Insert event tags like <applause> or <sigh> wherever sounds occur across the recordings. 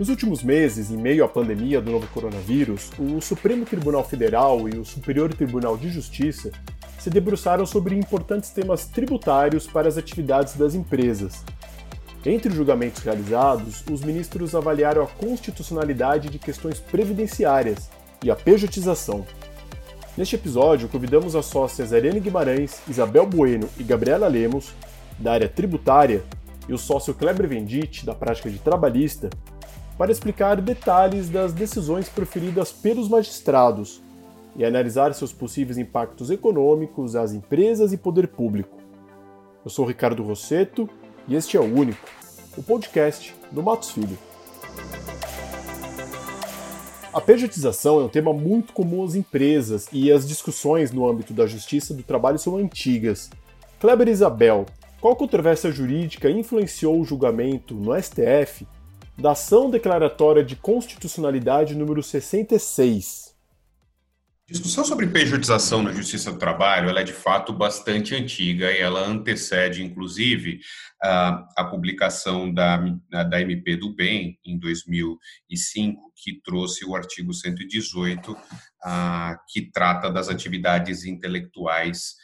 Nos últimos meses, em meio à pandemia do novo coronavírus, o Supremo Tribunal Federal e o Superior Tribunal de Justiça se debruçaram sobre importantes temas tributários para as atividades das empresas. Entre os julgamentos realizados, os ministros avaliaram a constitucionalidade de questões previdenciárias e a pejotização. Neste episódio, convidamos as sócias Ariane Guimarães, Isabel Bueno e Gabriela Lemos, da área tributária, e o sócio Kleber Vendite, da prática de trabalhista, para explicar detalhes das decisões proferidas pelos magistrados e analisar seus possíveis impactos econômicos às empresas e poder público. Eu sou Ricardo Rosseto e este é o Único, o podcast do Matos Filho. A pejotização é um tema muito comum às empresas e as discussões no âmbito da justiça do trabalho são antigas. Kleber Isabel, qual controvérsia jurídica influenciou o julgamento no STF da ação declaratória de constitucionalidade número 66? discussão sobre pejotização na Justiça do Trabalho é de fato bastante antiga e ela antecede, inclusive, a, a publicação da, da MP do Bem, em 2005, que trouxe o artigo 118, a, que trata das atividades intelectuais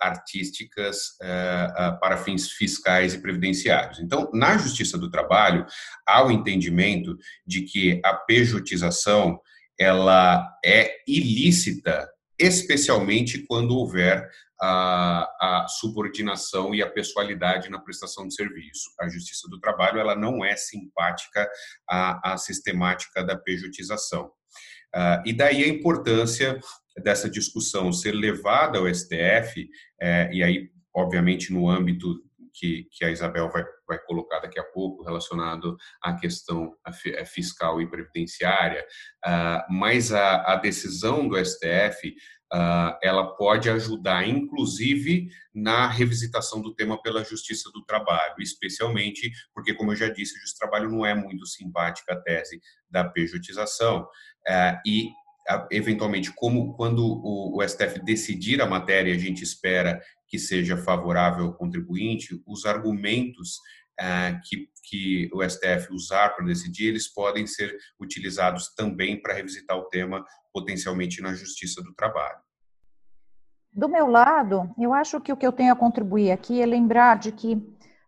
artísticas é, para fins fiscais e previdenciários. Então, na Justiça do Trabalho, há o entendimento de que a pejotização ela é ilícita, especialmente quando houver a, a, subordinação e a pessoalidade na prestação de serviço. A Justiça do Trabalho ela não é simpática à, à sistemática da pejotização. Uh, e daí a importância dessa discussão ser levada ao STF, é, e aí, obviamente, no âmbito que, que a Isabel vai, vai colocar daqui a pouco, relacionado à questão é, fiscal e previdenciária, uh, mas a, a, decisão do STF uh, ela pode ajudar, inclusive, na revisitação do tema pela Justiça do Trabalho, especialmente porque, como eu já disse, a Justiça do Trabalho não é muito simpática a tese da pejotização, uh, e eventualmente, como quando o, STF decidir a matéria, a gente espera que seja favorável ao contribuinte, os argumentos eh, que, que o STF usar para decidir, eles podem ser utilizados também para revisitar o tema potencialmente na Justiça do Trabalho. Do meu lado, eu acho que o que eu tenho a contribuir aqui é lembrar de que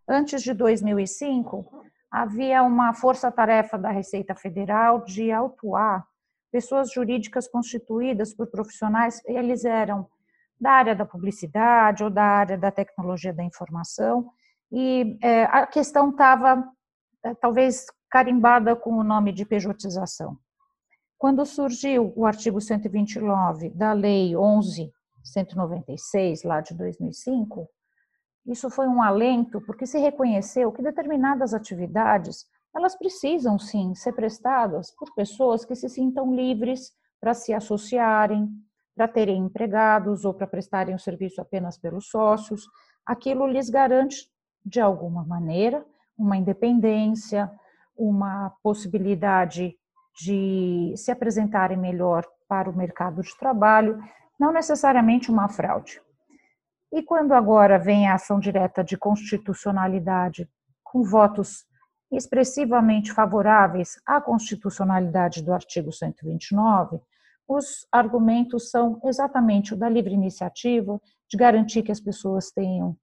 antes de 2005 havia uma força-tarefa da Receita Federal de autuar pessoas jurídicas constituídas por profissionais, eles eram da área da publicidade ou da área da tecnologia da informação, e é, a questão estava é, talvez carimbada com o nome de pejotização. Quando surgiu o artigo 129 da Lei 11.196, lá de 2005, isso foi um alento, porque se reconheceu que determinadas atividades, elas precisam sim ser prestadas por pessoas que se sintam livres para se associarem, para terem empregados ou para prestarem o serviço apenas pelos sócios, aquilo lhes garante, de alguma maneira, uma independência, uma possibilidade de se apresentarem melhor para o mercado de trabalho, não necessariamente uma fraude. E quando agora vem a ação direta de constitucionalidade com votos expressivamente favoráveis à constitucionalidade do artigo 129, os argumentos são exatamente o da livre iniciativa, de garantir que as pessoas tenham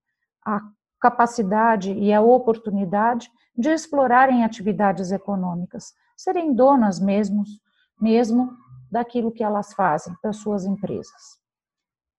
a capacidade e a oportunidade de explorarem atividades econômicas, serem donas mesmo, mesmo daquilo que elas fazem, das suas empresas.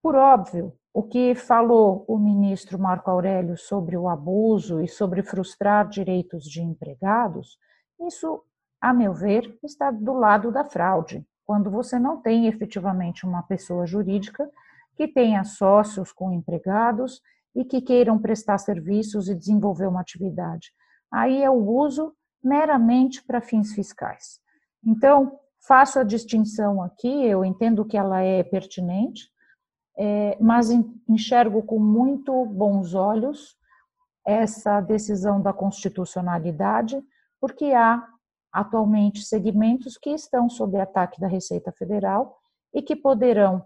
Por óbvio, o que falou o ministro Marco Aurélio sobre o abuso e sobre frustrar direitos de empregados, isso, a meu ver, está do lado da fraude quando você não tem efetivamente uma pessoa jurídica que tenha sócios com empregados e que queiram prestar serviços e desenvolver uma atividade. Aí é o uso meramente para fins fiscais. Então, faço a distinção aqui, eu entendo que ela é pertinente, é, mas enxergo com muito bons olhos essa decisão da constitucionalidade, porque há atualmente segmentos que estão sob ataque da Receita Federal e que poderão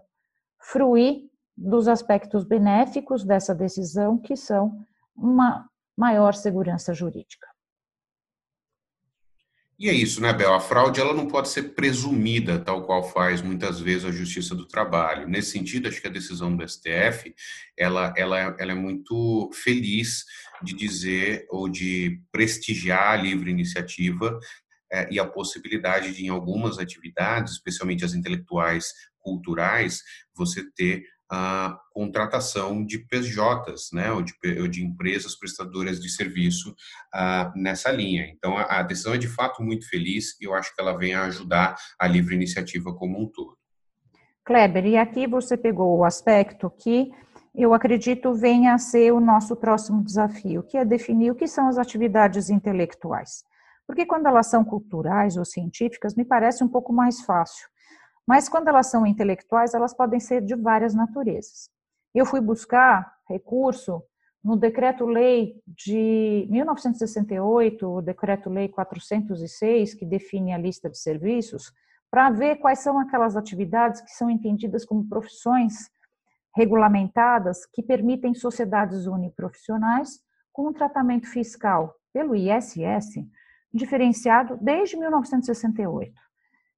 fruir dos aspectos benéficos dessa decisão, que são uma maior segurança jurídica. E é isso, né, Bel? A fraude ela não pode ser presumida, tal qual faz muitas vezes a Justiça do Trabalho. Nesse sentido, acho que a decisão do STF ela, ela, ela é muito feliz de dizer ou de prestigiar a livre iniciativa é, e a possibilidade de, em algumas atividades, especialmente as intelectuais culturais, você ter a contratação de PJs, né, ou de, ou de empresas prestadoras de serviço uh, nessa linha. Então, a, a, decisão é de fato muito feliz e eu acho que ela vem a ajudar a livre iniciativa como um todo. Kleber, e aqui você pegou o aspecto que eu acredito venha a ser o nosso próximo desafio, que é definir o que são as atividades intelectuais. Porque quando elas são culturais ou científicas, me parece um pouco mais fácil. Mas quando elas são intelectuais, elas podem ser de várias naturezas. Eu fui buscar recurso no Decreto-Lei de 1968, o Decreto-Lei 406, que define a lista de serviços, para ver quais são aquelas atividades que são entendidas como profissões regulamentadas que permitem sociedades uniprofissionais com um tratamento fiscal pelo ISS diferenciado desde 1968.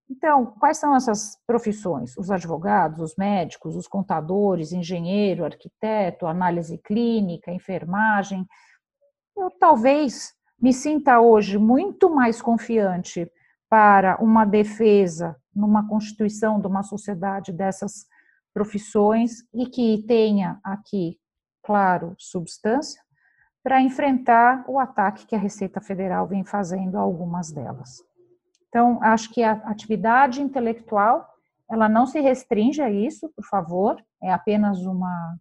Então, quais são essas profissões? Os advogados, os médicos, os contadores, engenheiro, arquiteto, análise clínica, enfermagem. Eu talvez me sinta hoje muito mais confiante para uma defesa numa constituição de uma sociedade dessas profissões e que tenha aqui, claro, substância, para enfrentar o ataque que a Receita Federal vem fazendo a algumas delas. Então, acho que a atividade intelectual, ela não se restringe a isso, por favor, é apenas uma,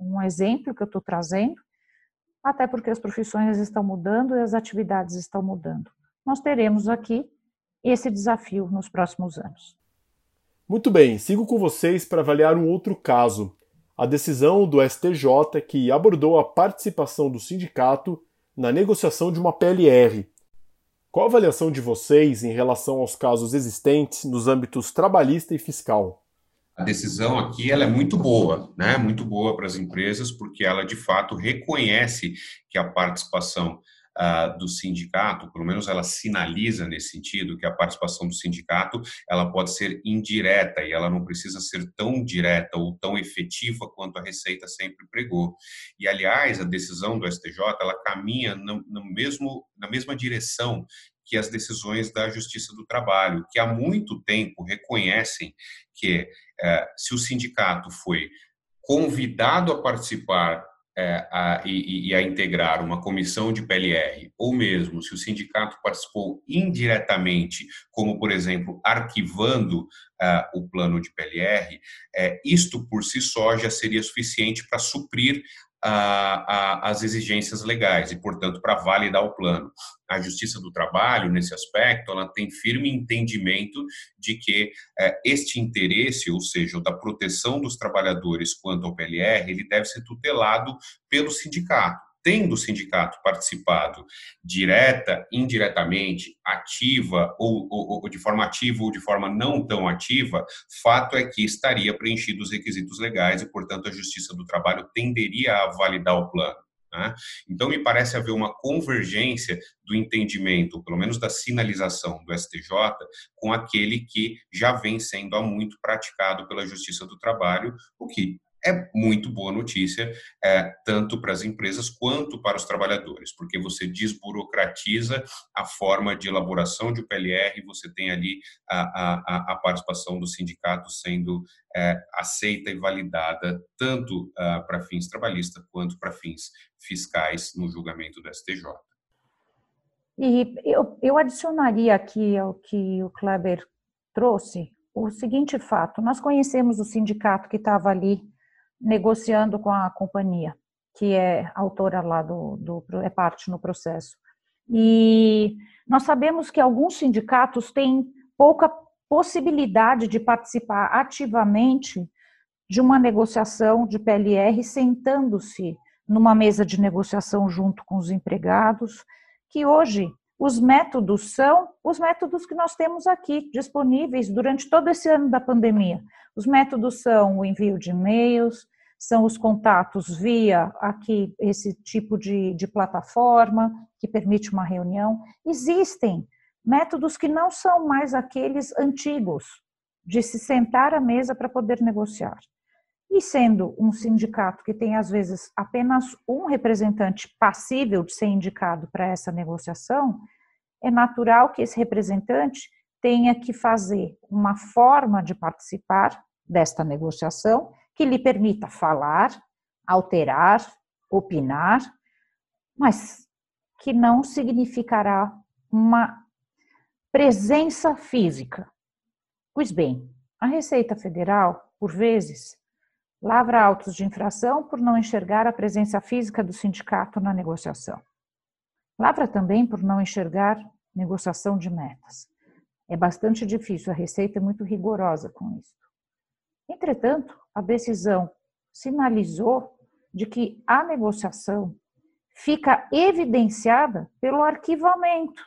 um exemplo que eu estou trazendo, até porque as profissões estão mudando e as atividades estão mudando. Nós teremos aqui esse desafio nos próximos anos. Muito bem, sigo com vocês para avaliar um outro caso, a decisão do STJ que abordou a participação do sindicato na negociação de uma PLR, qual a avaliação de vocês em relação aos casos existentes nos âmbitos trabalhista e fiscal? A decisão aqui ela é muito boa, né? Muito boa para as empresas, porque ela de fato reconhece que a participação do sindicato, pelo menos ela sinaliza nesse sentido que a participação do sindicato ela pode ser indireta e ela não precisa ser tão direta ou tão efetiva quanto a Receita sempre pregou. E aliás, a decisão do STJ ela caminha no, no mesmo na mesma direção que as decisões da Justiça do Trabalho, que há muito tempo reconhecem que eh, se o sindicato foi convidado a participar é, a, e, e, a integrar uma comissão de PLR, ou mesmo se o sindicato participou indiretamente, como, por exemplo, arquivando uh, o plano de PLR, é, isto por si só já seria suficiente para suprir a, a, as exigências legais e, portanto, para validar o plano. A Justiça do Trabalho, nesse aspecto, ela tem firme entendimento de que é, este interesse, ou seja, o da proteção dos trabalhadores quanto ao PLR, ele deve ser tutelado pelo sindicato tendo o sindicato participado direta, indiretamente, ativa ou, ou, ou, de forma ativa ou de forma não tão ativa, fato é que estaria preenchido os requisitos legais e, portanto, a Justiça do Trabalho tenderia a validar o plano. Né? Então, me parece haver uma convergência do entendimento, pelo menos da sinalização do STJ, com aquele que já vem sendo há muito praticado pela Justiça do Trabalho, o que é muito boa notícia, é, tanto para as empresas quanto para os trabalhadores, porque você desburocratiza a forma de elaboração de PLR, você tem ali a, a, a participação do sindicato sendo é, aceita e validada tanto ah, para fins trabalhistas quanto para fins fiscais no julgamento do STJ. E eu, eu adicionaria aqui ao que o Kleber trouxe o seguinte fato: nós conhecemos o sindicato que estava ali negociando com a companhia, que é autora lá do, do é parte no processo. E nós sabemos que alguns sindicatos têm pouca possibilidade de participar ativamente de uma negociação de PLR sentando-se numa mesa de negociação junto com os empregados, que hoje os métodos são os métodos que nós temos aqui disponíveis durante todo esse ano da pandemia. Os métodos são o envio de e-mails, são os contatos via aqui esse tipo de, de plataforma que permite uma reunião. Existem métodos que não são mais aqueles antigos, de se sentar à mesa para poder negociar. E sendo um sindicato que tem, às vezes, apenas um representante passível de ser indicado para essa negociação, é natural que esse representante tenha que fazer uma forma de participar desta negociação que lhe permita falar, alterar, opinar, mas que não significará uma presença física. Pois bem, a Receita Federal, por vezes, lavra autos de infração por não enxergar a presença física do sindicato na negociação. Lavra também por não enxergar negociação de metas. É bastante difícil, a Receita é muito rigorosa com isso. Entretanto, a decisão sinalizou de que a negociação fica evidenciada pelo arquivamento.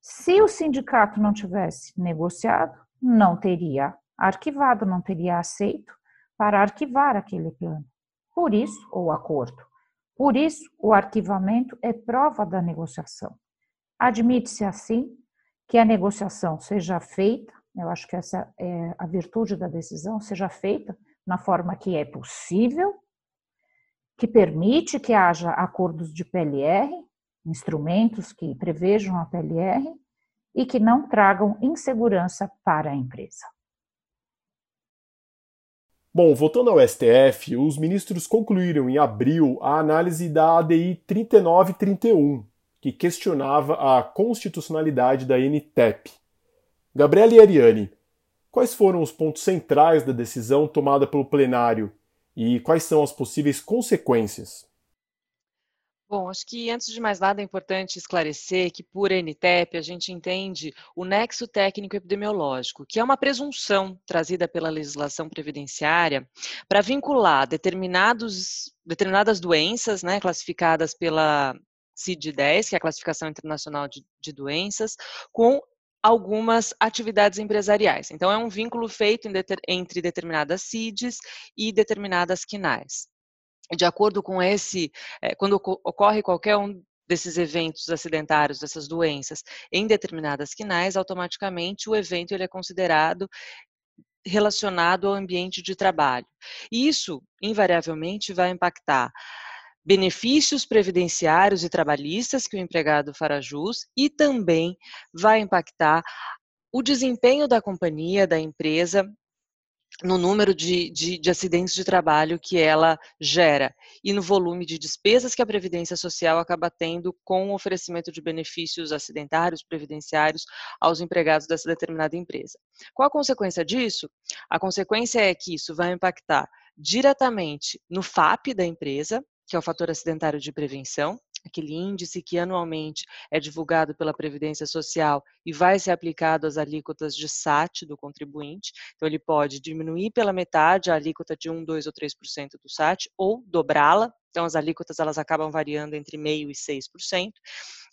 Se o sindicato não tivesse negociado, não teria arquivado, não teria aceito para arquivar aquele plano. Por isso, ou acordo. Por isso, o arquivamento é prova da negociação. Admite-se assim que a negociação seja feita, eu acho que essa é a virtude da decisão, seja feita na forma que é possível, que permite que haja acordos de PLR, instrumentos que prevejam a PLR e que não tragam insegurança para a empresa. Bom, voltando ao STF, os ministros concluíram em abril a análise da ADI 3931, que questionava a constitucionalidade da NTEP. Gabriela e Ariane, quais foram os pontos centrais da decisão tomada pelo plenário e quais são as possíveis consequências? Bom, acho que antes de mais nada é importante esclarecer que por NTEP a gente entende o nexo técnico epidemiológico, que é uma presunção trazida pela legislação previdenciária para vincular determinados, determinadas doenças, né, classificadas pela CID-10, que é a Classificação Internacional de, de Doenças, com algumas atividades empresariais. Então, é um vínculo feito entre determinadas CIDs e determinadas quinais de acordo com esse, eh, quando ocorre qualquer um desses eventos acidentários, dessas doenças, em determinadas quinais, automaticamente o evento ele é considerado relacionado ao ambiente de trabalho. E isso, invariavelmente, vai impactar benefícios previdenciários e trabalhistas que o empregado fará jus e também vai impactar o desempenho da companhia, da empresa no número de, de, de, acidentes de trabalho que ela gera e no volume de despesas que a Previdência Social acaba tendo com o oferecimento de benefícios acidentários, previdenciários aos empregados dessa determinada empresa. Qual a consequência disso? A consequência é que isso vai impactar diretamente no FAP da empresa, que é o fator acidentário de prevenção, aquele índice que anualmente é divulgado pela Previdência Social e vai ser aplicado às alíquotas de SAT do contribuinte. Então, ele pode diminuir pela metade a alíquota de 1, 2 ou 3% do SAT ou dobrá-la. Então, as alíquotas elas acabam variando entre 0,5% e 6%.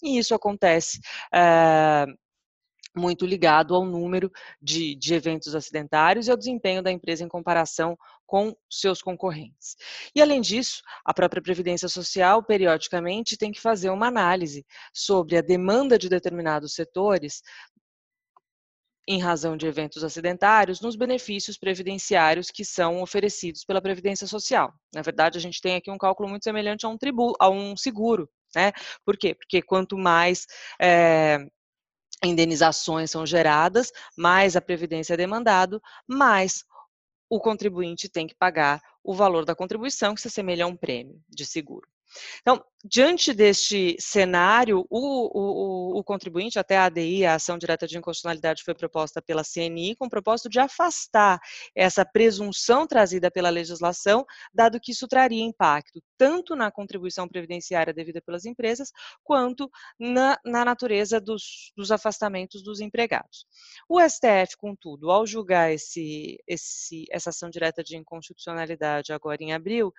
E isso acontece é, muito ligado ao número de, de, eventos acidentários e ao desempenho da empresa em comparação com seus concorrentes. E, além disso, a própria Previdência Social, periodicamente, tem que fazer uma análise sobre a demanda de determinados setores em razão de eventos acidentários, nos benefícios previdenciários que são oferecidos pela Previdência Social. Na verdade, a gente tem aqui um cálculo muito semelhante a um, tributo, a um seguro. Né? Por quê? Porque quanto mais é, indenizações são geradas, mais a Previdência é demandado, mais o contribuinte tem que pagar o valor da contribuição, que se assemelha a um prêmio de seguro. Então, diante deste cenário, o, o, o, contribuinte, até a ADI, a ação direta de inconstitucionalidade, foi proposta pela CNI com o propósito de afastar essa presunção trazida pela legislação, dado que isso traria impacto tanto na contribuição previdenciária devida pelas empresas, quanto na, na natureza dos, dos, afastamentos dos empregados. O STF, contudo, ao julgar esse, esse, essa ação direta de inconstitucionalidade agora em abril,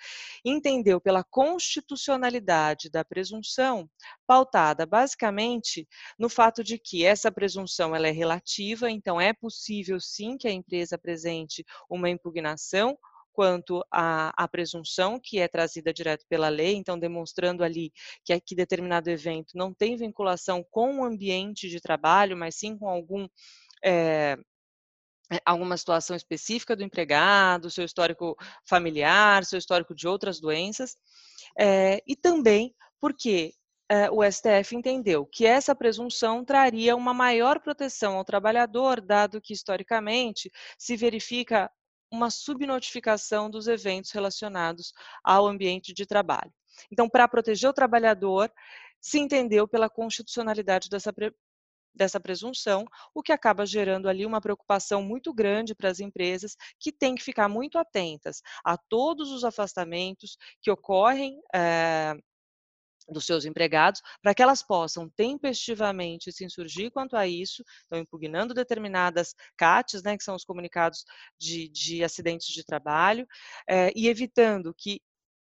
entendeu pela constitucionalidade da presunção, pautada basicamente no fato de que essa presunção ela é relativa, então é possível sim que a empresa apresente uma impugnação quanto à, à, presunção que é trazida direto pela lei, então demonstrando ali que, que determinado evento não tem vinculação com o ambiente de trabalho, mas sim com algum é, alguma situação específica do empregado, seu histórico familiar, seu histórico de outras doenças, é, e também porque é, o STF entendeu que essa presunção traria uma maior proteção ao trabalhador, dado que, historicamente, se verifica uma subnotificação dos eventos relacionados ao ambiente de trabalho. Então, para proteger o trabalhador, se entendeu pela constitucionalidade dessa, dessa presunção, o que acaba gerando ali uma preocupação muito grande para as empresas que têm que ficar muito atentas a todos os afastamentos que ocorrem é, dos seus empregados, para que elas possam tempestivamente se insurgir quanto a isso, estão impugnando determinadas CATs, né, que são os comunicados de, de acidentes de trabalho, é, e evitando que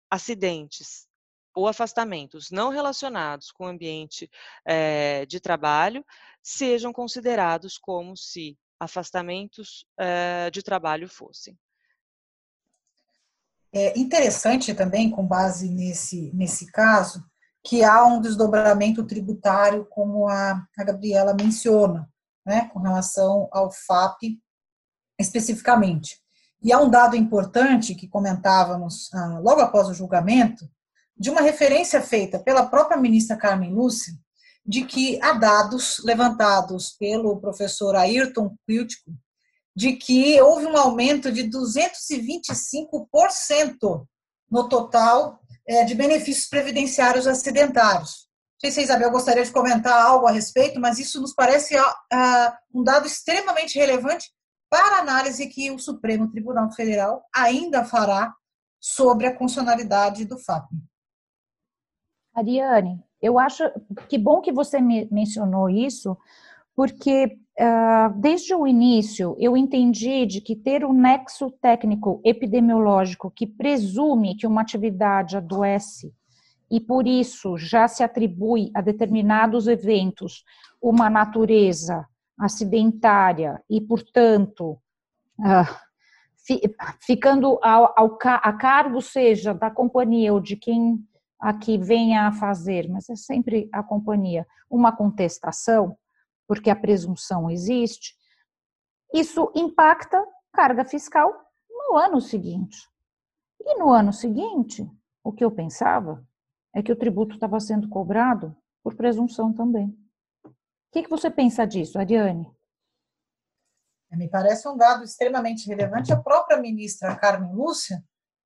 acidentes ou afastamentos não relacionados com o ambiente é, de trabalho sejam considerados como se afastamentos é, de trabalho fossem. É interessante também, com base nesse, nesse caso, que há um desdobramento tributário, como a, a Gabriela menciona, né, com relação ao FAP especificamente. E há um dado importante que comentávamos ah, logo após o julgamento, de uma referência feita pela própria ministra Carmen Lúcia, de que há dados levantados pelo professor Ayrton Quiltico, de que houve um aumento de 225% no total é, de benefícios previdenciários acidentários. Não sei se a Isabel gostaria de comentar algo a respeito, mas isso nos parece um dado extremamente relevante para a análise que o Supremo Tribunal Federal ainda fará sobre a constitucionalidade do FAP. Ariane, eu acho que bom que você me mencionou isso, porque uh, desde o início eu entendi de que ter um nexo técnico epidemiológico que presume que uma atividade adoece e por isso já se atribui a determinados eventos uma natureza acidentária e, portanto, uh, fi, ficando ao, ao, a cargo seja da companhia ou de quem aqui venha a fazer, mas é sempre a companhia, uma contestação, porque a presunção existe, isso impacta carga fiscal no ano seguinte. E no ano seguinte, o que eu pensava é que o tributo estava sendo cobrado por presunção também. O que, que você pensa disso, Ariane? Me parece um dado extremamente relevante. A própria ministra Carmen Lúcia,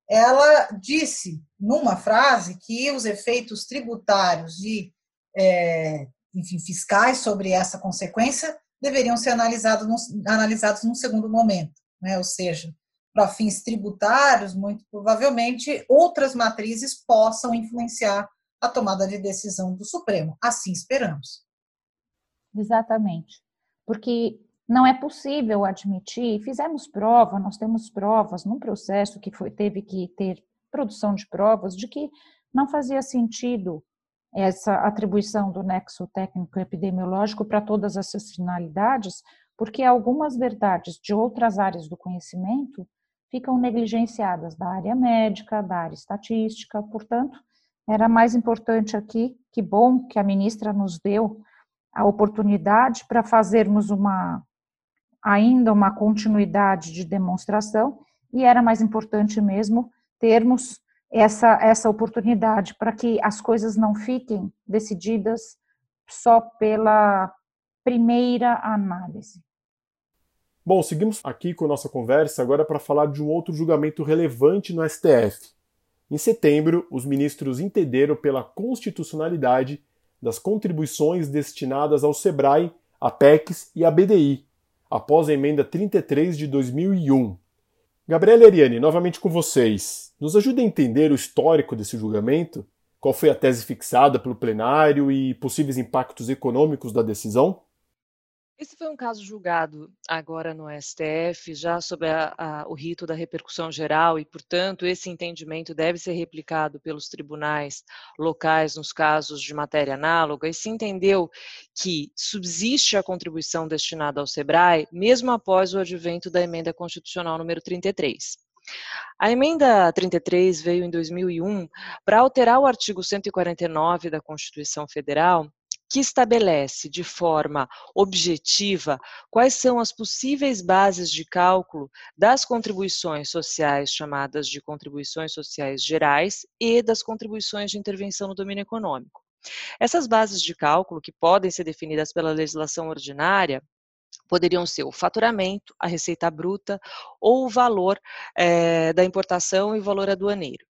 ela disse numa frase que os efeitos tributários e é, enfim, fiscais sobre essa consequência deveriam ser analisados num, analisados num segundo momento, né? ou seja, para fins tributários, muito provavelmente outras matrizes possam influenciar a tomada de decisão do Supremo. Assim esperamos. Exatamente. Porque não é possível admitir, fizemos prova, nós temos provas num processo que foi, teve que ter produção de provas de que não fazia sentido essa atribuição do nexo técnico epidemiológico para todas essas finalidades, porque algumas verdades de outras áreas do conhecimento ficam negligenciadas da área médica, da área estatística, portanto, era mais importante aqui, que bom que a ministra nos deu a oportunidade para fazermos uma ainda uma continuidade de demonstração e era mais importante mesmo termos essa, essa oportunidade para que as coisas não fiquem decididas só pela primeira análise. Bom, seguimos aqui com nossa conversa agora para falar de um outro julgamento relevante no STF. Em setembro, os ministros entenderam pela constitucionalidade das contribuições destinadas ao SEBRAE, a PECs e a BDI, após a emenda 33 de 2001. Gabriela Ariane, novamente com vocês. Nos ajuda a entender o histórico desse julgamento? Qual foi a tese fixada pelo plenário e possíveis impactos econômicos da decisão? Esse foi um caso julgado agora no STF, já sob a, a, o rito da repercussão geral, e, portanto, esse entendimento deve ser replicado pelos tribunais locais nos casos de matéria análoga, e se entendeu que subsiste a contribuição destinada ao SEBRAE, mesmo após o advento da emenda constitucional número 33. A emenda 33 veio em 2001 para alterar o artigo 149 da Constituição Federal, que estabelece de forma objetiva quais são as possíveis bases de cálculo das contribuições sociais chamadas de contribuições sociais gerais e das contribuições de intervenção no domínio econômico. Essas bases de cálculo, que podem ser definidas pela legislação ordinária, poderiam ser o faturamento, a receita bruta ou o valor é, da importação e o valor aduaneiro.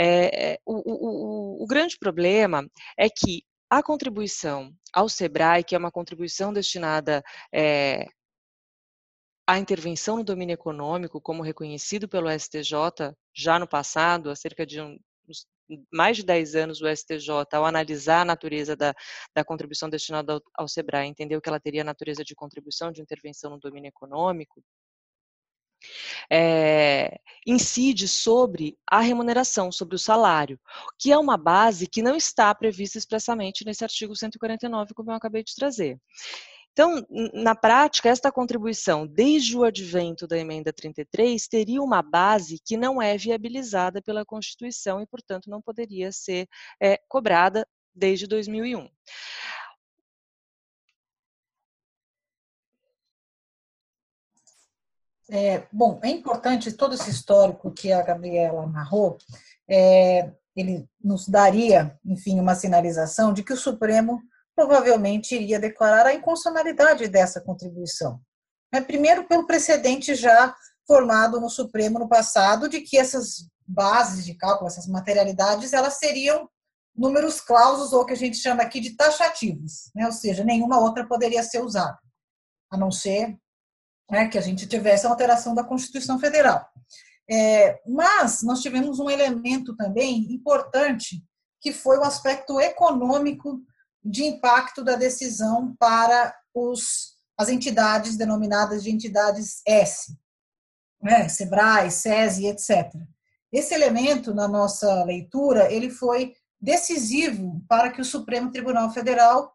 É, o, o, o, grande problema é que a contribuição ao SEBRAE, que é uma contribuição destinada é, à intervenção no domínio econômico, como reconhecido pelo STJ já no passado, há cerca de um, mais de 10 anos o STJ, ao analisar a natureza da, da contribuição destinada ao, ao SEBRAE, entendeu que ela teria a natureza de contribuição de intervenção no domínio econômico, é, incide sobre a remuneração, sobre o salário, que é uma base que não está prevista expressamente nesse artigo 149, como eu acabei de trazer. Então, na prática, esta contribuição, desde o advento da emenda 33, teria uma base que não é viabilizada pela Constituição e, portanto, não poderia ser é, cobrada desde 2001. É, bom, é importante todo esse histórico que a Gabriela narrou, é, ele nos daria, enfim, uma sinalização de que o Supremo provavelmente iria declarar a inconstitucionalidade dessa contribuição. É, primeiro, pelo precedente já formado no Supremo no passado, de que essas bases de cálculo, essas materialidades, elas seriam números clausos, ou que a gente chama aqui de taxativos, né? ou seja, nenhuma outra poderia ser usada, a não ser né, que a gente tivesse a alteração da Constituição Federal. É, mas nós tivemos um elemento também importante, que foi o aspecto econômico de impacto da decisão para os, as entidades denominadas de entidades S, né, SEBRAE, SESI, etc. Esse elemento, na nossa leitura, ele foi decisivo para que o Supremo Tribunal Federal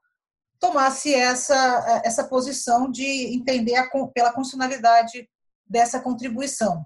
tomasse essa, essa posição de entender a, pela constitucionalidade dessa contribuição.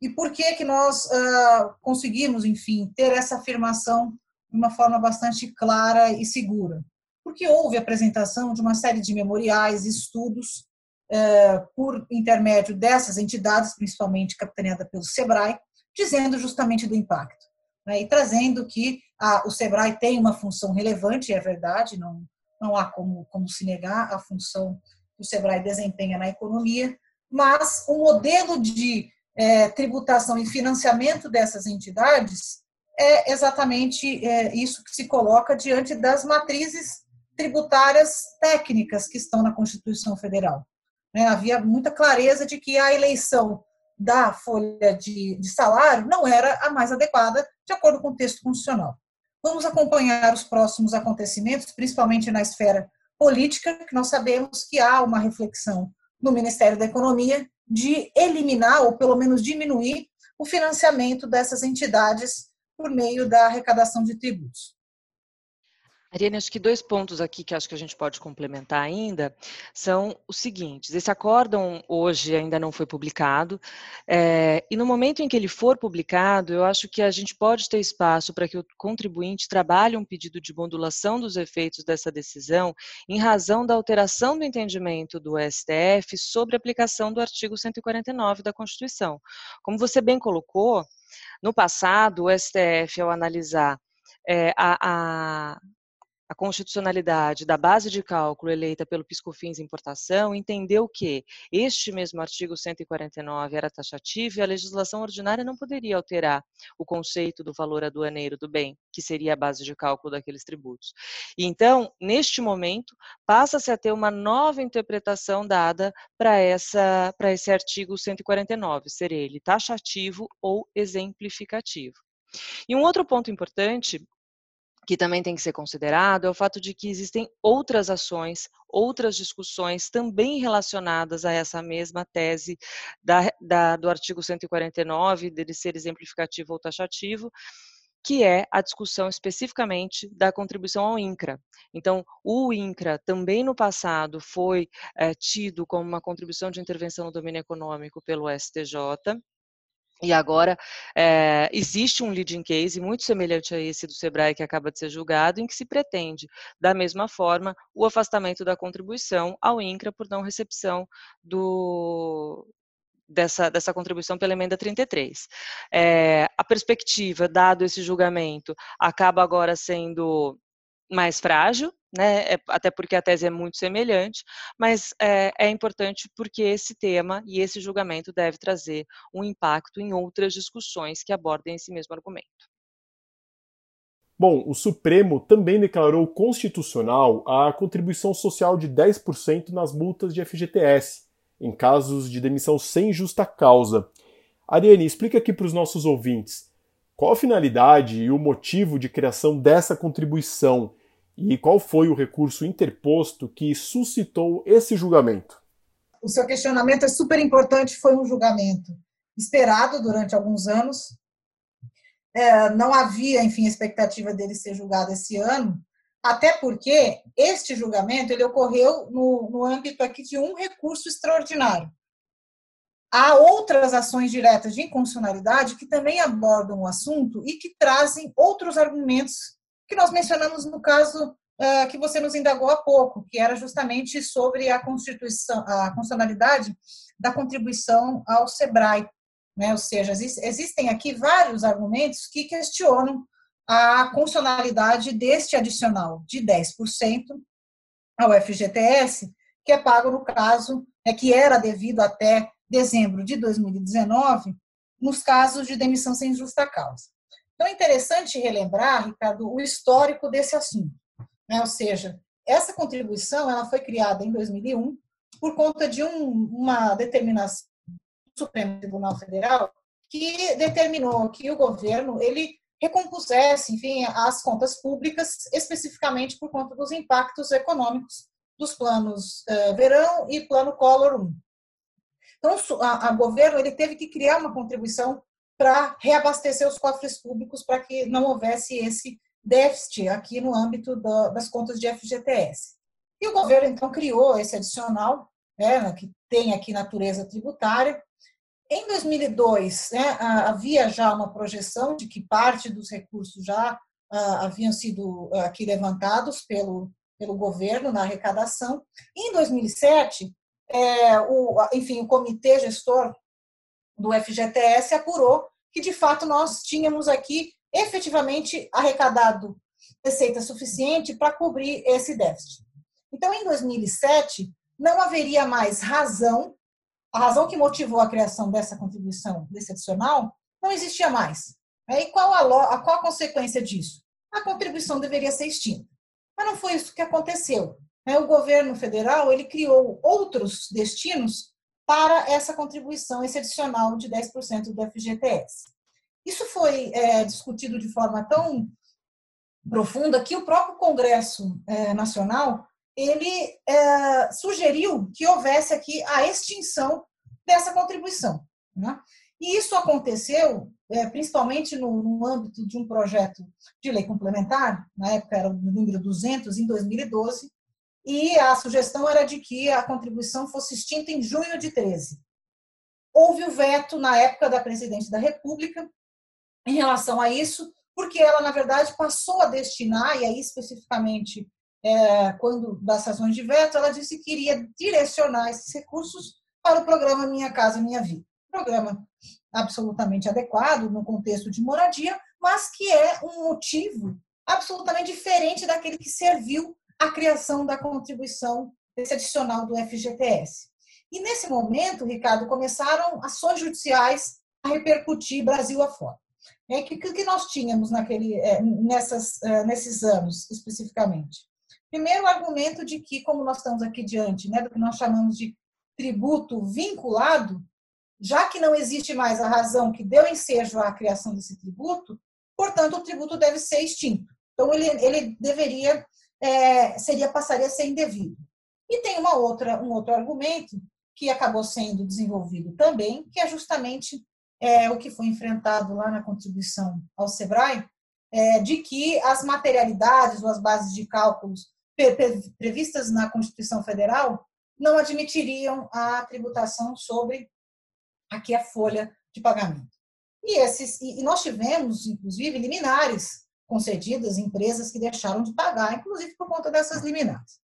E por que que nós uh, conseguimos, enfim, ter essa afirmação de uma forma bastante clara e segura? porque houve apresentação de uma série de memoriais, estudos, é, por intermédio dessas entidades, principalmente capitaneada pelo SEBRAE, dizendo justamente do impacto. Né, e trazendo que a, o SEBRAE tem uma função relevante, é verdade, não, não há como, como se negar a função que o SEBRAE desempenha na economia, mas o modelo de é, tributação e financiamento dessas entidades é exatamente é, isso que se coloca diante das matrizes tributárias técnicas que estão na Constituição Federal. Né? Havia muita clareza de que a eleição da folha de, de salário não era a mais adequada, de acordo com o texto constitucional. Vamos acompanhar os próximos acontecimentos, principalmente na esfera política, que nós sabemos que há uma reflexão no Ministério da Economia de eliminar, ou pelo menos diminuir, o financiamento dessas entidades por meio da arrecadação de tributos. Ariane, acho que dois pontos aqui que acho que a gente pode complementar ainda são os seguintes. Esse acórdão hoje ainda não foi publicado, é, e no momento em que ele for publicado, eu acho que a gente pode ter espaço para que o contribuinte trabalhe um pedido de modulação dos efeitos dessa decisão em razão da alteração do entendimento do STF sobre a aplicação do artigo 149 da Constituição. Como você bem colocou, no passado, o STF, ao analisar é, a, a, a constitucionalidade da base de cálculo eleita pelo Piscofins Importação entendeu que este mesmo artigo 149 era taxativo e a legislação ordinária não poderia alterar o conceito do valor aduaneiro do bem, que seria a base de cálculo daqueles tributos. E então, neste momento, passa-se a ter uma nova interpretação dada para essa para esse artigo 149, ser ele taxativo ou exemplificativo. E um outro ponto importante que também tem que ser considerado é o fato de que existem outras ações, outras discussões também relacionadas a essa mesma tese da, da, do artigo 149, dele ser exemplificativo ou taxativo, que é a discussão especificamente da contribuição ao INCRA. Então, o INCRA também no passado foi é, tido como uma contribuição de intervenção no domínio econômico pelo STJ, E agora é, existe um leading case muito semelhante a esse do Sebrae que acaba de ser julgado, em que se pretende, da mesma forma, o afastamento da contribuição ao INCRA por não recepção do, dessa, dessa contribuição pela emenda 33. É, a perspectiva, dado esse julgamento, acaba agora sendo mais frágil, né, é, até porque a tese é muito semelhante, mas é, é, importante porque esse tema e esse julgamento deve trazer um impacto em outras discussões que abordem esse mesmo argumento. Bom, o Supremo também declarou constitucional a contribuição social de 10% nas multas de FGTS, em casos de demissão sem justa causa. Ariane, explica aqui para os nossos ouvintes qual a finalidade e o motivo de criação dessa contribuição e qual foi o recurso interposto que suscitou esse julgamento? O seu questionamento é super importante. Foi um julgamento esperado durante alguns anos. É, não havia, enfim, expectativa dele ser julgado esse ano, até porque este julgamento ele ocorreu no, no âmbito aqui de um recurso extraordinário. Há outras ações diretas de inconstitucionalidade que também abordam o assunto e que trazem outros argumentos que nós mencionamos no caso uh, que você nos indagou há pouco, que era justamente sobre a constituição, a constitucionalidade da contribuição ao SEBRAE. Né? Ou seja, existem aqui vários argumentos que questionam a constitucionalidade deste adicional de 10% ao FGTS, que é pago no caso, é que era devido até dezembro de 2019, nos casos de demissão sem justa causa. Então, é interessante relembrar, Ricardo, o histórico desse assunto. Né? Ou seja, essa contribuição ela foi criada em 2001 por conta de um, uma determinação do Supremo Tribunal Federal que determinou que o governo ele recompusesse, enfim, as contas públicas, especificamente por conta dos impactos econômicos dos planos uh, Verão e Plano Collor 1. Então, a, a governo ele teve que criar uma contribuição para reabastecer os cofres públicos para que não houvesse esse déficit aqui no âmbito das contas de FGTS. E o governo, então, criou esse adicional, né, que tem aqui natureza tributária. Em 2002, né, havia já uma projeção de que parte dos recursos já uh, haviam sido aqui levantados pelo, pelo governo na arrecadação. Em 2007, é, o, enfim, o comitê gestor do FGTS apurou que de fato nós tínhamos aqui efetivamente arrecadado receita suficiente para cobrir esse déficit. Então, em 2007, não haveria mais razão, a razão que motivou a criação dessa contribuição, desse adicional, não existia mais. E qual a, qual a consequência disso? A contribuição deveria ser extinta. Mas não foi isso que aconteceu. O governo federal ele criou outros destinos para essa contribuição, esse adicional de 10% do FGTS. Isso foi é, discutido de forma tão profunda que o próprio Congresso é, Nacional ele é, sugeriu que houvesse aqui a extinção dessa contribuição. Né? E isso aconteceu é, principalmente no, no, âmbito de um projeto de lei complementar, na época era o número 200, em 2012, e a sugestão era de que a contribuição fosse extinta em junho de 13. Houve o veto na época da presidente da República em relação a isso, porque ela, na verdade, passou a destinar, e aí especificamente é, quando das ações de veto, ela disse que iria direcionar esses recursos para o programa Minha Casa Minha Vida. Programa absolutamente adequado no contexto de moradia, mas que é um motivo absolutamente diferente daquele que serviu a criação da contribuição desse adicional do FGTS. E nesse momento, Ricardo, começaram ações judiciais a repercutir Brasil afora. O é, que, que nós tínhamos naquele, é, nessas, é, nesses anos, especificamente? Primeiro, o argumento de que, como nós estamos aqui diante né, do que nós chamamos de tributo vinculado, já que não existe mais a razão que deu ensejo à criação desse tributo, portanto, o tributo deve ser extinto. Então, ele, ele deveria é, seria passaria a ser indevido. E tem uma outra, um outro argumento que acabou sendo desenvolvido também, que é justamente é, o que foi enfrentado lá na contribuição ao SEBRAE, é, de que as materialidades ou as bases de cálculos previstas na Constituição Federal não admitiriam a tributação sobre aqui a folha de pagamento. E, esses, e nós tivemos, inclusive, liminares concedidas em empresas que deixaram de pagar, inclusive por conta dessas liminares.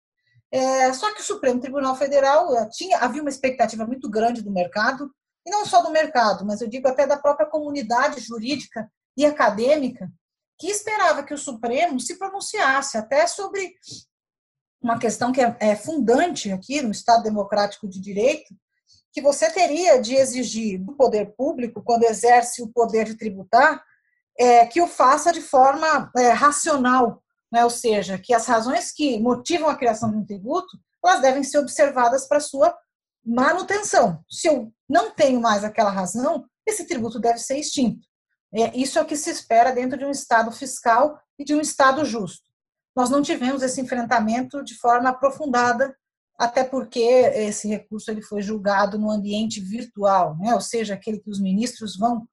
É, só que o Supremo Tribunal Federal eh, tinha havia uma expectativa muito grande do mercado, e não só do mercado, mas eu digo até da própria comunidade jurídica e acadêmica, que esperava que o Supremo se pronunciasse até sobre uma questão que é, é fundante aqui no Estado Democrático de Direito, que você teria de exigir do poder público, quando exerce o poder de tributar, é, que o faça de forma é, racional, né? ou seja, que as razões que motivam a criação de um tributo, elas devem ser observadas para sua manutenção. Se eu não tenho mais aquela razão, esse tributo deve ser extinto. É, isso é o que se espera dentro de um Estado fiscal e de um Estado justo. Nós não tivemos esse enfrentamento de forma aprofundada, até porque esse recurso ele foi julgado no ambiente virtual, né? ou seja, aquele que os ministros vão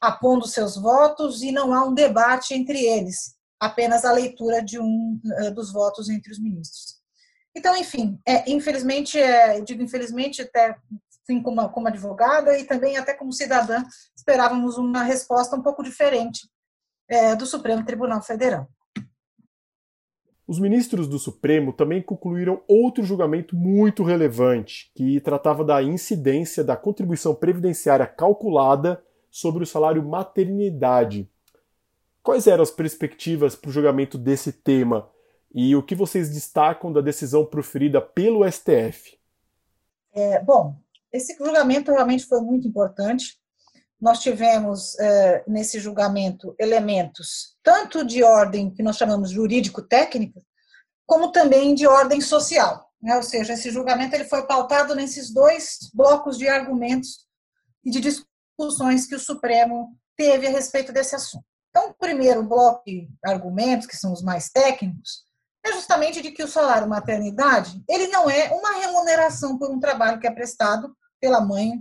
apondo seus votos e não há um debate entre eles, apenas a leitura de um eh, dos votos entre os ministros. Então, enfim, é, infelizmente, é, digo infelizmente, até como, como advogada e também até como cidadã, esperávamos uma resposta um pouco diferente é, do Supremo Tribunal Federal. Os ministros do Supremo também concluíram outro julgamento muito relevante, que tratava da incidência da contribuição previdenciária calculada sobre o salário maternidade. Quais eram as perspectivas para o julgamento desse tema e o que vocês destacam da decisão proferida pelo STF? É, bom, esse julgamento realmente foi muito importante. Nós tivemos é, nesse julgamento elementos tanto de ordem que nós chamamos jurídico-técnica, como também de ordem social. Né? Ou seja, esse julgamento ele foi pautado nesses dois blocos de argumentos e de discussões que o Supremo teve a respeito desse assunto. Então, o primeiro bloco de argumentos, que são os mais técnicos, é justamente de que o salário maternidade ele não é uma remuneração por um trabalho que é prestado pela mãe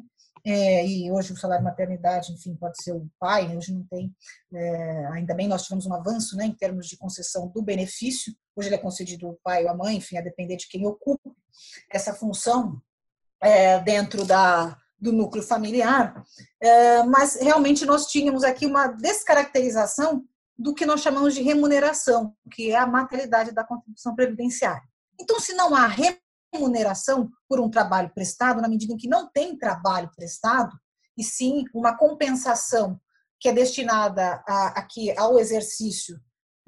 é, e hoje o salário maternidade, enfim, pode ser o pai, hoje não tem, é, ainda bem nós tivemos um avanço né, em termos de concessão do benefício, hoje ele é concedido ao pai ou à mãe, enfim, a depender de quem ocupa essa função é, dentro da, do núcleo familiar, é, mas realmente nós tínhamos aqui uma descaracterização do que nós chamamos de remuneração, que é a materialidade da contribuição previdenciária. Então, se não há remuneração por um trabalho prestado, na medida em que não tem trabalho prestado, e sim uma compensação que é destinada a, aqui ao exercício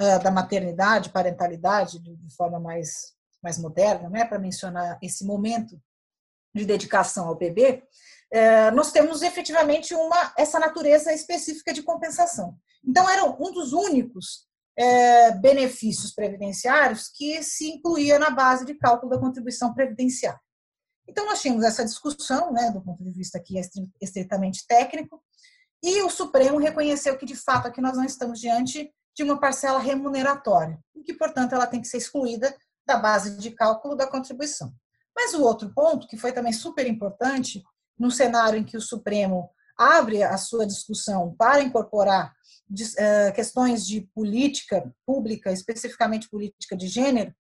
uh, da maternidade, parentalidade, de, forma mais, mais moderna, né, para mencionar esse momento de dedicação ao bebê, nós temos efetivamente uma, essa natureza específica de compensação. Então, era um dos únicos é, benefícios previdenciários que se incluía na base de cálculo da contribuição previdenciária. Então, nós tínhamos essa discussão, né, do ponto de vista aqui estritamente técnico, e o Supremo reconheceu que, de fato, aqui nós não estamos diante de uma parcela remuneratória, e que, portanto, ela tem que ser excluída da base de cálculo da contribuição. Mas o outro ponto, que foi também super importante, no cenário em que o Supremo abre a sua discussão para incorporar uh, questões de política pública, especificamente política de gênero,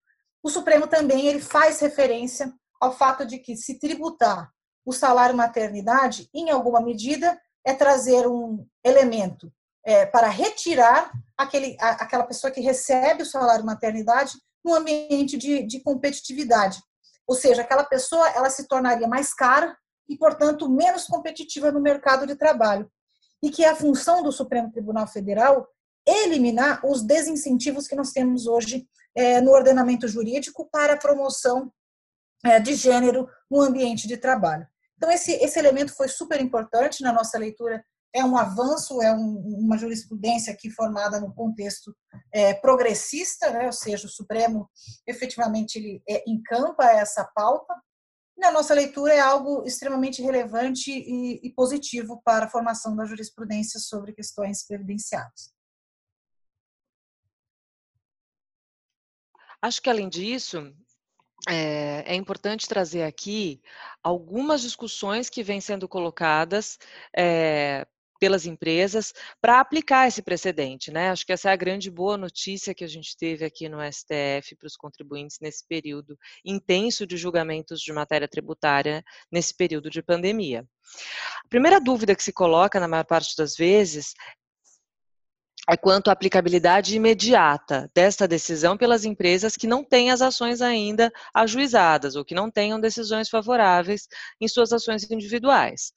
o Supremo também ele faz referência ao fato de que se tributar o salário maternidade, em alguma medida, é trazer um elemento é, para retirar aquele, a, aquela pessoa que recebe o salário maternidade no ambiente de, de competitividade. Ou seja, aquela pessoa ela se tornaria mais cara e, portanto, menos competitiva no mercado de trabalho. E que é a função do Supremo Tribunal Federal eliminar os desincentivos que nós temos hoje é, no ordenamento jurídico para a promoção é, de gênero no ambiente de trabalho. Então, esse, esse elemento foi super importante na nossa leitura. É um avanço, é um, uma jurisprudência aqui formada no contexto é, progressista, né? ou seja, o Supremo efetivamente ele é, encampa essa pauta na nossa leitura, é algo extremamente relevante e, e positivo para a formação da jurisprudência sobre questões previdenciárias. Acho que, além disso, é, é, importante trazer aqui algumas discussões que vêm sendo colocadas é, pelas empresas para aplicar esse precedente, né? Acho que essa é a grande boa notícia que a gente teve aqui no STF para os contribuintes nesse período intenso de julgamentos de matéria tributária nesse período de pandemia. A primeira dúvida que se coloca na maior parte das vezes é quanto à aplicabilidade imediata desta decisão pelas empresas que não têm as ações ainda ajuizadas ou que não tenham decisões favoráveis em suas ações individuais.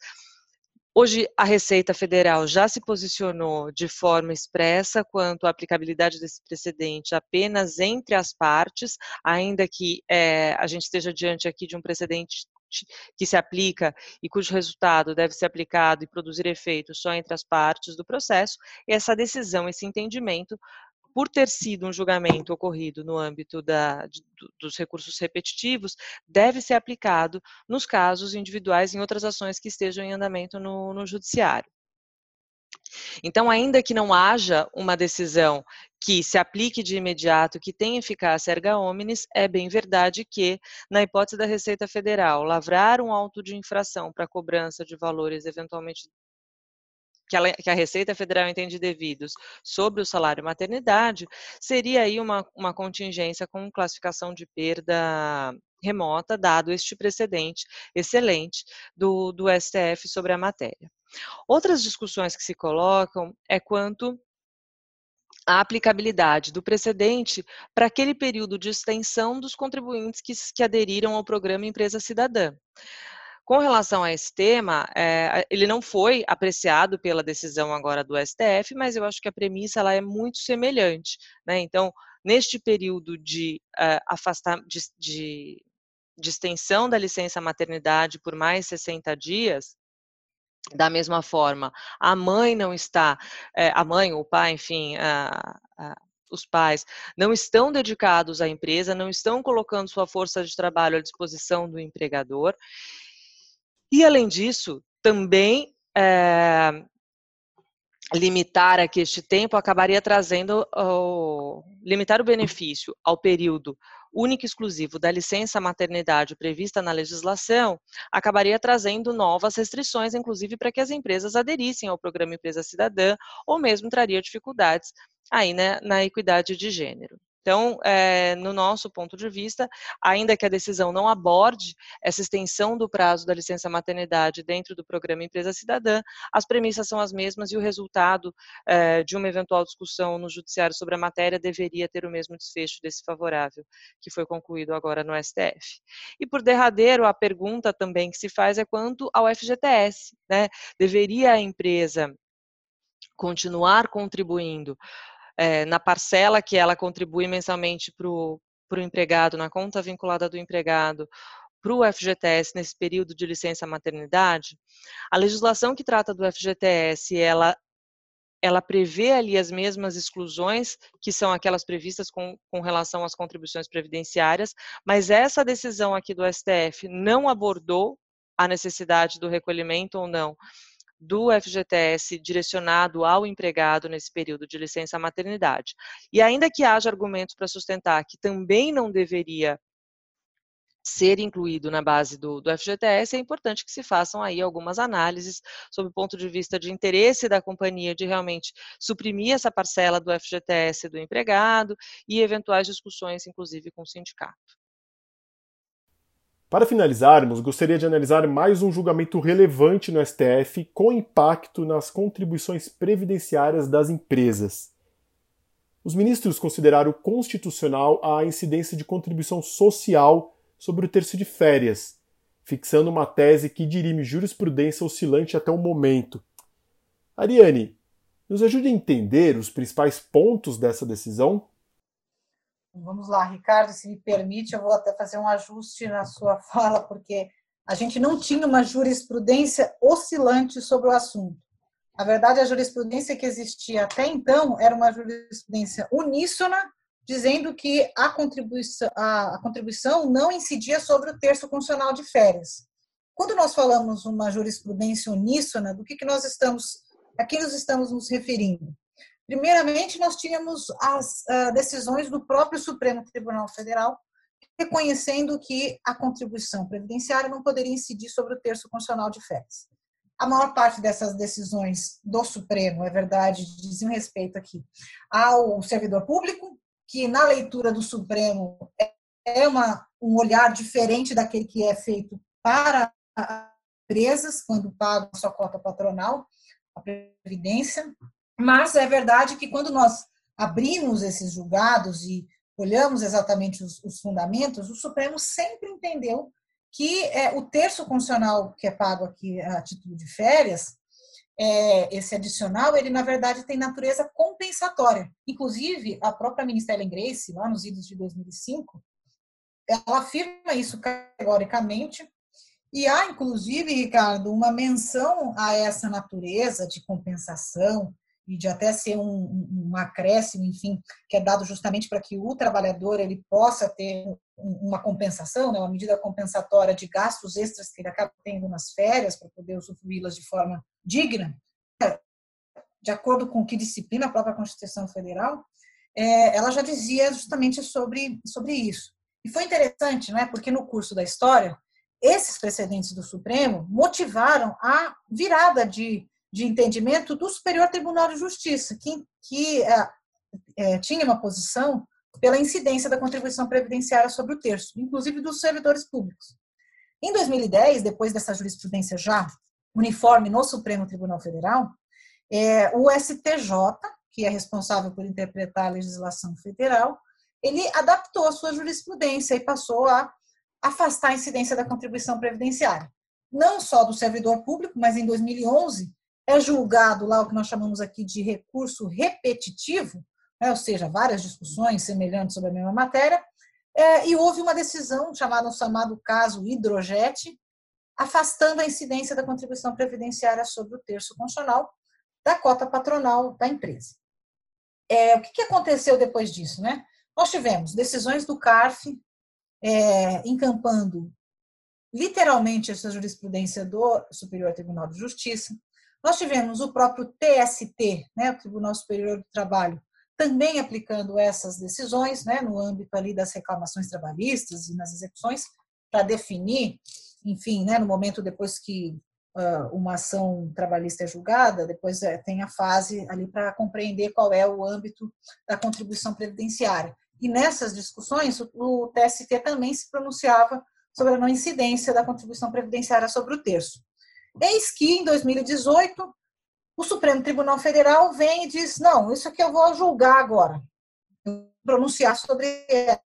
Hoje, a Receita Federal já se posicionou de forma expressa quanto à aplicabilidade desse precedente apenas entre as partes, ainda que é, a gente esteja diante aqui de um precedente que se aplica e cujo resultado deve ser aplicado e produzir efeito só entre as partes do processo, essa decisão, esse entendimento por ter sido um julgamento ocorrido no âmbito da, de, dos recursos repetitivos, deve ser aplicado nos casos individuais em outras ações que estejam em andamento no, no judiciário. Então, ainda que não haja uma decisão que se aplique de imediato, que tenha eficácia erga omnes, é bem verdade que, na hipótese da Receita Federal, lavrar um auto de infração para cobrança de valores eventualmente que a, que a, Receita Federal entende devidos sobre o salário maternidade, seria aí uma, uma contingência com classificação de perda remota, dado este precedente excelente do, do STF sobre a matéria. Outras discussões que se colocam é quanto à aplicabilidade do precedente para aquele período de extensão dos contribuintes que, que aderiram ao programa Empresa Cidadã. Com relação a esse tema, é, ele não foi apreciado pela decisão agora do STF, mas eu acho que a premissa ela é muito semelhante. Né? Então, neste período de uh, afastar, de, de, de extensão da licença maternidade por mais 60 dias, da mesma forma, a mãe não está, é, a mãe ou o pai, enfim, a, a, os pais não estão dedicados à empresa, não estão colocando sua força de trabalho à disposição do empregador. E, além disso, também é, limitar aqui este tempo acabaria trazendo, limitar o benefício ao período único e exclusivo da licença maternidade prevista na legislação, acabaria trazendo novas restrições, inclusive para que as empresas aderissem ao programa Empresa Cidadã, ou mesmo traria dificuldades aí né, na equidade de gênero. Então, é, no nosso ponto de vista, ainda que a decisão não aborde essa extensão do prazo da licença maternidade dentro do programa Empresa Cidadã, as premissas são as mesmas e o resultado é, de uma eventual discussão no Judiciário sobre a matéria deveria ter o mesmo desfecho desse favorável que foi concluído agora no STF. E por derradeiro, a pergunta também que se faz é quanto ao FGTS. Né? Deveria a empresa continuar contribuindo é, na parcela que ela contribui mensalmente para o empregado, na conta vinculada do empregado, para o FGTS nesse período de licença maternidade, a legislação que trata do FGTS, ela ela prevê ali as mesmas exclusões que são aquelas previstas com, com, relação às contribuições previdenciárias, mas essa decisão aqui do STF não abordou a necessidade do recolhimento ou não do FGTS direcionado ao empregado nesse período de licença maternidade. E ainda que haja argumentos para sustentar que também não deveria ser incluído na base do, do, FGTS, é importante que se façam aí algumas análises sob o ponto de vista de interesse da companhia de realmente suprimir essa parcela do FGTS do empregado e eventuais discussões, inclusive, com o sindicato. Para finalizarmos, gostaria de analisar mais um julgamento relevante no STF com impacto nas contribuições previdenciárias das empresas. Os ministros consideraram constitucional a incidência de contribuição social sobre o terço de férias, fixando uma tese que dirime jurisprudência oscilante até o momento. Ariane, nos ajude a entender os principais pontos dessa decisão? Vamos lá, Ricardo, se me permite, eu vou até fazer um ajuste na sua <laughs> fala, porque a gente não tinha uma jurisprudência oscilante sobre o assunto. Na verdade, a jurisprudência que existia até então era uma jurisprudência uníssona, dizendo que a contribuição, a, a contribuição não incidia sobre o terço constitucional de férias. Quando nós falamos uma jurisprudência uníssona, do que, que nós estamos, a estamos nos referindo? Primeiramente, nós tínhamos as uh, decisões do próprio Supremo Tribunal Federal reconhecendo que a contribuição previdenciária não poderia incidir sobre o terço constitucional de férias. a maior parte dessas decisões do Supremo, é verdade, diziam respeito aqui ao servidor público, que na leitura do Supremo é uma, um olhar diferente daquele que é feito para empresas, quando pagam sua cota patronal, a Previdência. Mas é verdade que quando nós abrimos esses julgados e olhamos exatamente os, os fundamentos, o Supremo sempre entendeu que é, o terço constitucional que é pago aqui a título de férias, é, esse adicional, ele na verdade tem natureza compensatória. Inclusive, a própria ministra Ellen Grace, lá nos idos de 2005, ela afirma isso categoricamente, e há, inclusive, Ricardo, uma menção a essa natureza de compensação e de até ser um, um acréscimo, enfim, que é dado justamente para que o trabalhador ele possa ter uma compensação, né, uma medida compensatória de gastos extras que ele acaba tendo nas férias para poder usufruí-las de forma digna, de acordo com que disciplina a própria Constituição Federal, é, ela já dizia justamente sobre, sobre isso. E foi interessante, né, porque no curso da história, esses precedentes do Supremo motivaram a virada de de entendimento do Superior Tribunal de Justiça, que, que é, é, tinha uma posição pela incidência da contribuição previdenciária sobre o terço, inclusive dos servidores públicos. Em 2010, depois dessa jurisprudência já uniforme no Supremo Tribunal Federal, é, o STJ, que é responsável por interpretar a legislação federal, ele adaptou a sua jurisprudência e passou a afastar a incidência da contribuição previdenciária. Não só do servidor público, mas em 2011 é julgado lá o que nós chamamos aqui de recurso repetitivo, né, ou seja, várias discussões semelhantes sobre a mesma matéria, é, e houve uma decisão chamada chamado caso Hidrojet, afastando a incidência da contribuição previdenciária sobre o terço constitucional da cota patronal da empresa. É, o que, que aconteceu depois disso? Né? Nós tivemos decisões do CARF é, encampando literalmente essa jurisprudência do Superior Tribunal de Justiça, nós tivemos o próprio TST, né, o Tribunal Superior do Trabalho, também aplicando essas decisões, né, no âmbito ali das reclamações trabalhistas e nas execuções, para definir, enfim, né, no momento depois que uh, uma ação trabalhista é julgada, depois é, tem a fase ali para compreender qual é o âmbito da contribuição previdenciária. E nessas discussões, o, o TST também se pronunciava sobre a não incidência da contribuição previdenciária sobre o terço. Eis que, em 2018, o Supremo Tribunal Federal vem e diz: não, isso aqui eu vou julgar agora, pronunciar sobre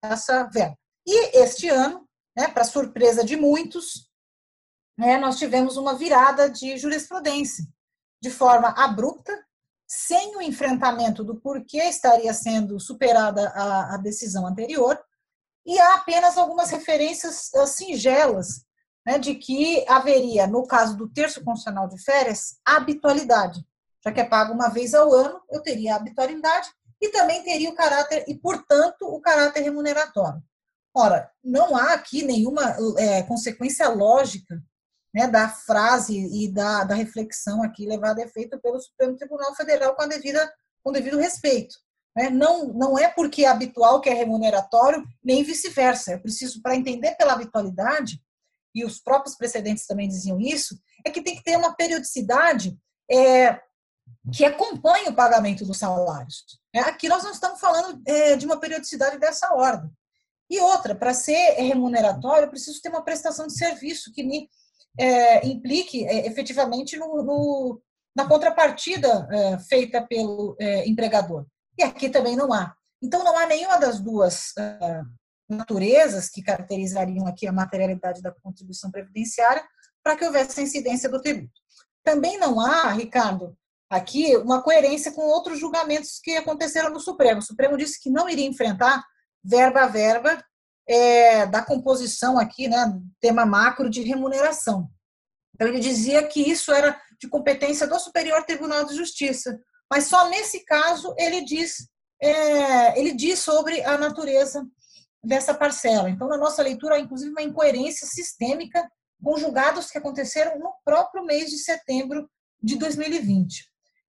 essa verba. E este ano, né, para surpresa de muitos, né, nós tivemos uma virada de jurisprudência, de forma abrupta, sem o enfrentamento do porquê estaria sendo superada a, a decisão anterior, e há apenas algumas referências uh, singelas né, de que haveria, no caso do terço constitucional de férias, habitualidade. Já que é pago uma vez ao ano, eu teria habitualidade e também teria o caráter, e portanto, o caráter remuneratório. Ora, não há aqui nenhuma é, consequência lógica né, da frase e da, da reflexão aqui levada a efeito pelo Supremo Tribunal Federal com, devida, com devido respeito. Né? Não, não é porque é habitual que é remuneratório, nem vice-versa. É preciso, para entender pela habitualidade, e os próprios precedentes também diziam isso, é que tem que ter uma periodicidade é, que acompanhe o pagamento dos salários. É, aqui nós não estamos falando é, de uma periodicidade dessa ordem. E outra, para ser remuneratório, eu preciso ter uma prestação de serviço que me é, implique é, efetivamente no, no, na contrapartida é, feita pelo é, empregador. E aqui também não há. Então, não há nenhuma das duas naturezas que caracterizariam aqui a materialidade da contribuição previdenciária para que houvesse a incidência do tributo. Também não há, Ricardo, aqui uma coerência com outros julgamentos que aconteceram no Supremo. O Supremo disse que não iria enfrentar verba a verba é, da composição aqui, né, tema macro de remuneração. Então ele dizia que isso era de competência do Superior Tribunal de Justiça, mas só nesse caso ele diz é, ele diz sobre a natureza dessa parcela. Então, na nossa leitura, há inclusive uma incoerência sistêmica com julgados que aconteceram no próprio mês de setembro de 2020.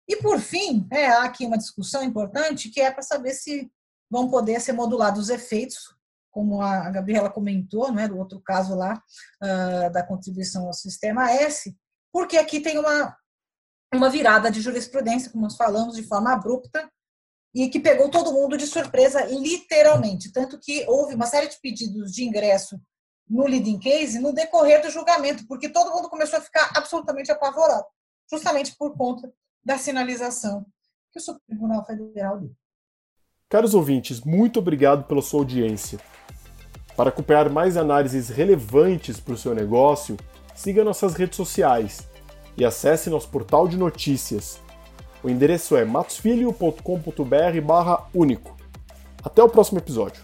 E, por fim, é, há aqui uma discussão importante que é para saber se vão poder ser modulados os efeitos, como a Gabriela comentou, né, do outro caso lá, uh, da contribuição ao sistema S, porque aqui tem uma, uma virada de jurisprudência, como nós falamos, de forma abrupta, e que pegou todo mundo de surpresa, literalmente. Tanto que houve uma série de pedidos de ingresso no leading case no decorrer do julgamento, porque todo mundo começou a ficar absolutamente apavorado, justamente por conta da sinalização que o Supremo Tribunal Federal deu. Caros ouvintes, muito obrigado pela sua audiência. Para acompanhar mais análises relevantes para o seu negócio, siga nossas redes sociais e acesse nosso portal de notícias. O endereço é matosfilho.com.br/único. Até o próximo episódio.